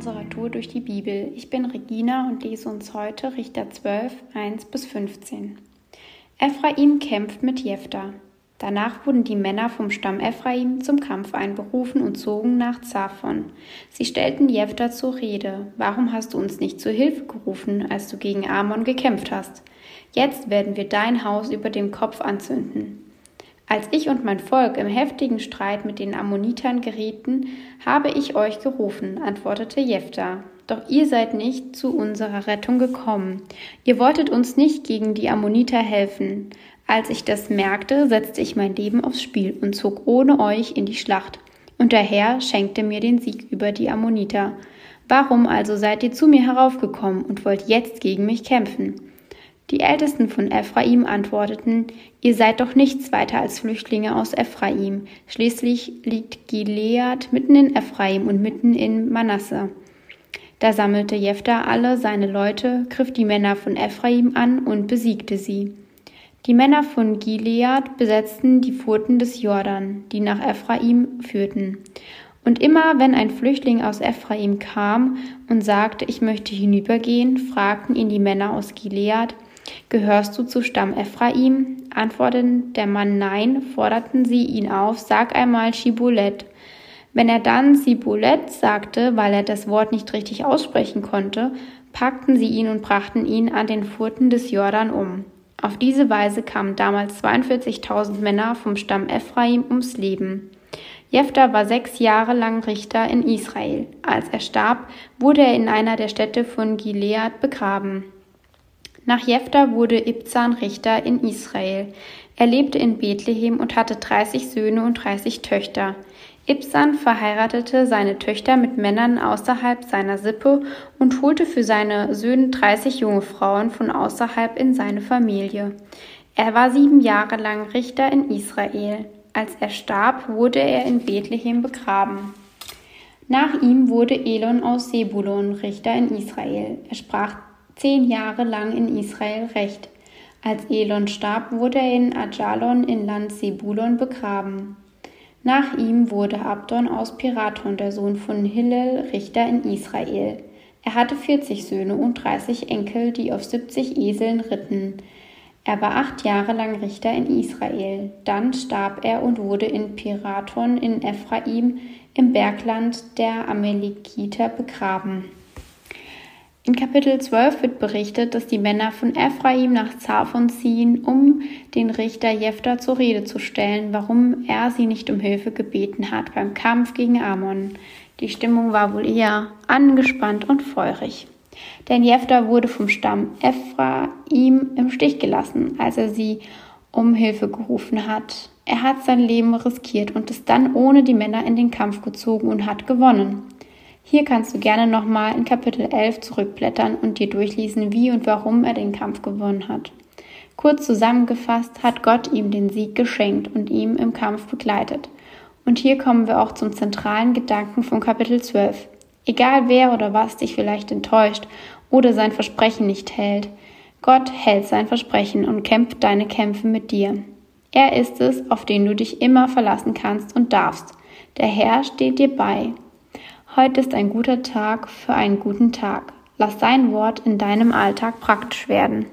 unserer Tour durch die Bibel. Ich bin Regina und lese uns heute Richter 12, 1 bis 15. Ephraim kämpft mit Jephthah. Danach wurden die Männer vom Stamm Ephraim zum Kampf einberufen und zogen nach Zaphon. Sie stellten Jephthah zur Rede. Warum hast du uns nicht zur Hilfe gerufen, als du gegen Amon gekämpft hast? Jetzt werden wir dein Haus über dem Kopf anzünden. Als ich und mein Volk im heftigen Streit mit den Ammonitern gerieten, habe ich euch gerufen, antwortete Jephthah. Doch ihr seid nicht zu unserer Rettung gekommen. Ihr wolltet uns nicht gegen die Ammoniter helfen. Als ich das merkte, setzte ich mein Leben aufs Spiel und zog ohne euch in die Schlacht. Und der Herr schenkte mir den Sieg über die Ammoniter. Warum also seid ihr zu mir heraufgekommen und wollt jetzt gegen mich kämpfen? Die Ältesten von Ephraim antworteten, Ihr seid doch nichts weiter als Flüchtlinge aus Ephraim. Schließlich liegt Gilead mitten in Ephraim und mitten in Manasse. Da sammelte Jephthah alle seine Leute, griff die Männer von Ephraim an und besiegte sie. Die Männer von Gilead besetzten die Furten des Jordan, die nach Ephraim führten. Und immer wenn ein Flüchtling aus Ephraim kam und sagte, ich möchte hinübergehen, fragten ihn die Männer aus Gilead, Gehörst du zu Stamm Ephraim? Antwortete der Mann nein, forderten sie ihn auf, sag einmal Schibolet. Wenn er dann Sibolet sagte, weil er das Wort nicht richtig aussprechen konnte, packten sie ihn und brachten ihn an den Furten des Jordan um. Auf diese Weise kamen damals 42.000 Männer vom Stamm Ephraim ums Leben. Jephthah war sechs Jahre lang Richter in Israel. Als er starb, wurde er in einer der Städte von Gilead begraben. Nach Jephthah wurde Ibzan Richter in Israel. Er lebte in Bethlehem und hatte 30 Söhne und 30 Töchter. Ibzan verheiratete seine Töchter mit Männern außerhalb seiner Sippe und holte für seine Söhne 30 junge Frauen von außerhalb in seine Familie. Er war sieben Jahre lang Richter in Israel. Als er starb, wurde er in Bethlehem begraben. Nach ihm wurde Elon aus Sebulon Richter in Israel. Er sprach zehn Jahre lang in Israel Recht. Als Elon starb, wurde er in Ajalon in Land Sebulon begraben. Nach ihm wurde Abdon aus Piraton, der Sohn von Hillel, Richter in Israel. Er hatte 40 Söhne und 30 Enkel, die auf 70 Eseln ritten. Er war acht Jahre lang Richter in Israel. Dann starb er und wurde in Piraton in Ephraim im Bergland der Amalekiter begraben. In Kapitel 12 wird berichtet, dass die Männer von Ephraim nach Zaphon ziehen, um den Richter Jephthah zur Rede zu stellen, warum er sie nicht um Hilfe gebeten hat beim Kampf gegen Ammon. Die Stimmung war wohl eher angespannt und feurig. Denn Jephthah wurde vom Stamm Ephraim im Stich gelassen, als er sie um Hilfe gerufen hat. Er hat sein Leben riskiert und ist dann ohne die Männer in den Kampf gezogen und hat gewonnen. Hier kannst du gerne nochmal in Kapitel 11 zurückblättern und dir durchlesen, wie und warum er den Kampf gewonnen hat. Kurz zusammengefasst hat Gott ihm den Sieg geschenkt und ihm im Kampf begleitet. Und hier kommen wir auch zum zentralen Gedanken von Kapitel 12. Egal wer oder was dich vielleicht enttäuscht oder sein Versprechen nicht hält, Gott hält sein Versprechen und kämpft deine Kämpfe mit dir. Er ist es, auf den du dich immer verlassen kannst und darfst. Der Herr steht dir bei. Heute ist ein guter Tag für einen guten Tag. Lass sein Wort in deinem Alltag praktisch werden.